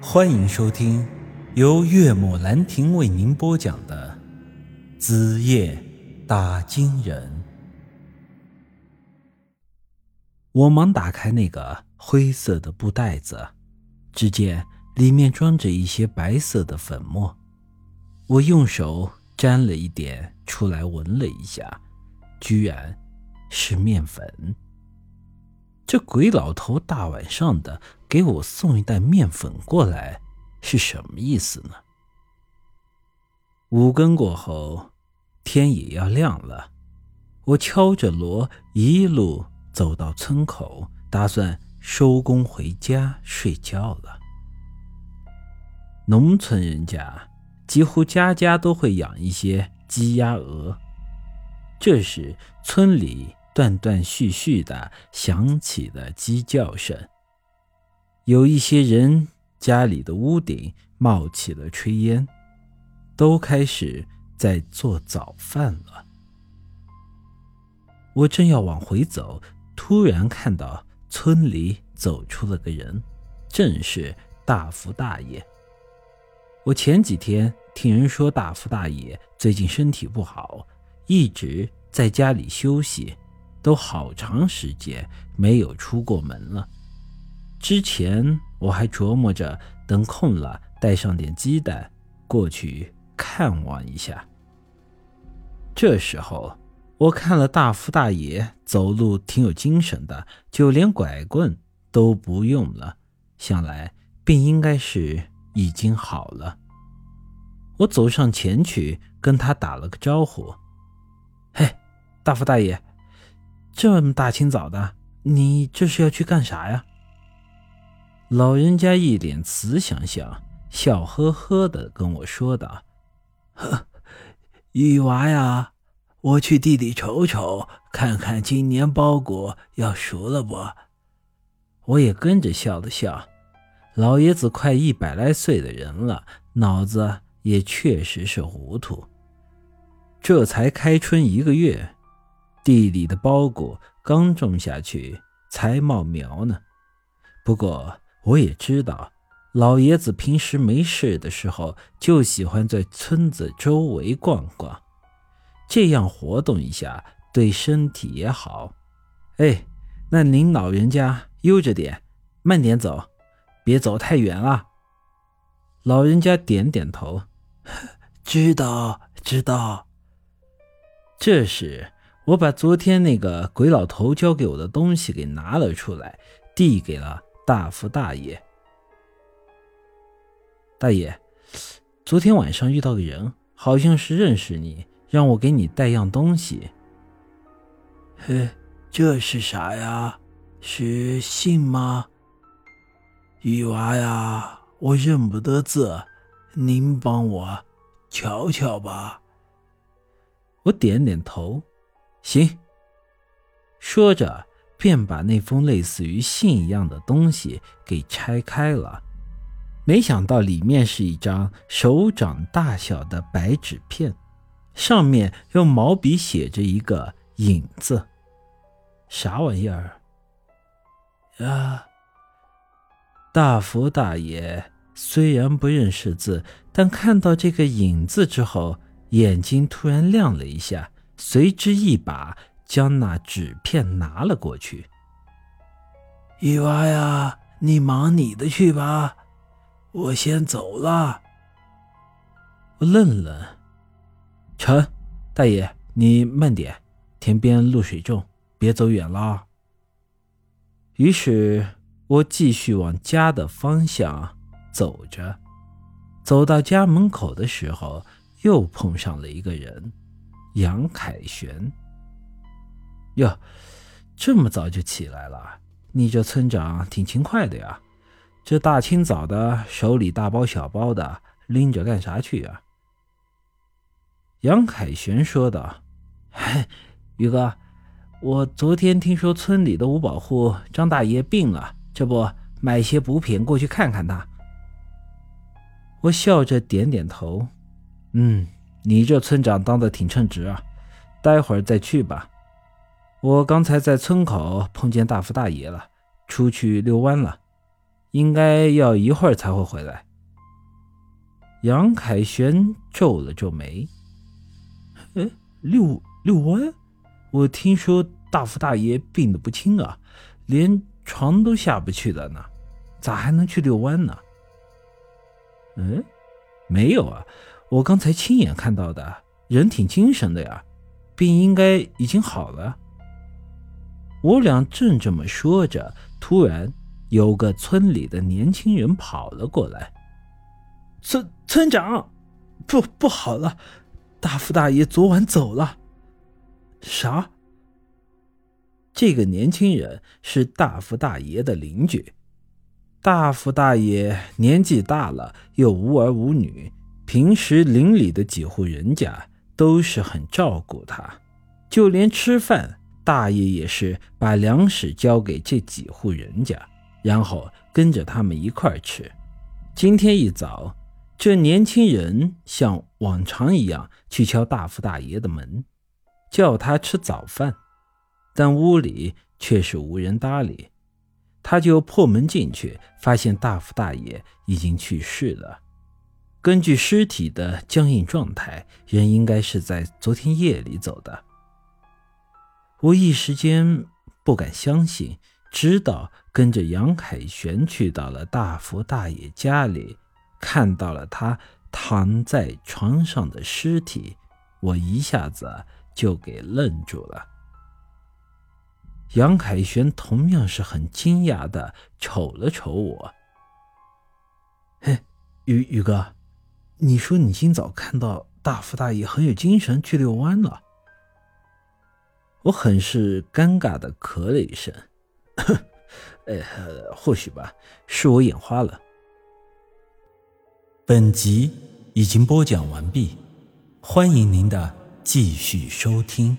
欢迎收听由岳母兰亭为您播讲的《子夜打金人》。我忙打开那个灰色的布袋子，只见里面装着一些白色的粉末。我用手沾了一点出来，闻了一下，居然是面粉。这鬼老头大晚上的给我送一袋面粉过来，是什么意思呢？五更过后，天也要亮了，我敲着锣一路走到村口，打算收工回家睡觉了。农村人家几乎家家都会养一些鸡鸭鹅，这时村里。断断续续的响起了鸡叫声。有一些人家里的屋顶冒起了炊烟，都开始在做早饭了。我正要往回走，突然看到村里走出了个人，正是大福大爷。我前几天听人说大福大爷最近身体不好，一直在家里休息。都好长时间没有出过门了。之前我还琢磨着等空了带上点鸡蛋过去看望一下。这时候我看了大福大爷走路挺有精神的，就连拐棍都不用了，想来病应该是已经好了。我走上前去跟他打了个招呼：“嘿，大福大爷。”这么大清早的，你这是要去干啥呀？老人家一脸慈祥相，笑呵呵的跟我说道：“呵，玉娃呀，我去地里瞅瞅，看看今年包谷要熟了不？”我也跟着笑了笑。老爷子快一百来岁的人了，脑子也确实是糊涂。这才开春一个月。地里的包谷刚种下去，才冒苗呢。不过我也知道，老爷子平时没事的时候就喜欢在村子周围逛逛，这样活动一下对身体也好。哎，那您老人家悠着点，慢点走，别走太远了。老人家点点头，知道，知道。这时。我把昨天那个鬼老头交给我的东西给拿了出来，递给了大福大爷。大爷，昨天晚上遇到个人，好像是认识你，让我给你带样东西。嘿，这是啥呀？是信吗？玉娃呀，我认不得字，您帮我瞧瞧吧。我点点头。行。说着，便把那封类似于信一样的东西给拆开了。没想到里面是一张手掌大小的白纸片，上面用毛笔写着一个“影”字。啥玩意儿？啊！大福大爷虽然不认识字，但看到这个“影”字之后，眼睛突然亮了一下。随之一把将那纸片拿了过去。伊娃呀，你忙你的去吧，我先走了。我愣了，成，大爷你慢点，田边露水重，别走远了。于是我继续往家的方向走着，走到家门口的时候，又碰上了一个人。杨凯旋，哟，这么早就起来了？你这村长挺勤快的呀！这大清早的，手里大包小包的，拎着干啥去啊？杨凯旋说道：“宇哥，我昨天听说村里的五保户张大爷病了，这不买些补品过去看看他。”我笑着点点头，嗯。你这村长当的挺称职啊！待会儿再去吧。我刚才在村口碰见大福大爷了，出去遛弯了。应该要一会儿才会回来。杨凯旋皱了皱眉：“哎，遛遛弯？我听说大福大爷病得不轻啊，连床都下不去了呢，咋还能去遛弯呢？”“嗯，没有啊，我刚才亲眼看到的，人挺精神的呀，病应该已经好了。”我俩正这么说着，突然有个村里的年轻人跑了过来。村村长，不不好了，大福大爷昨晚走了。啥？这个年轻人是大福大爷的邻居。大福大爷年纪大了，又无儿无女，平时邻里的几户人家都是很照顾他，就连吃饭，大爷也是把粮食交给这几户人家，然后跟着他们一块吃。今天一早。这年轻人像往常一样去敲大福大爷的门，叫他吃早饭，但屋里却是无人搭理。他就破门进去，发现大福大爷已经去世了。根据尸体的僵硬状态，人应该是在昨天夜里走的。我一时间不敢相信，直到跟着杨凯旋去到了大福大爷家里。看到了他躺在床上的尸体，我一下子就给愣住了。杨凯旋同样是很惊讶的瞅了瞅我：“嘿，宇宇哥，你说你今早看到大福大爷很有精神去遛弯了？”我很是尴尬的咳了一声：“呃，或许吧，是我眼花了。”本集已经播讲完毕，欢迎您的继续收听。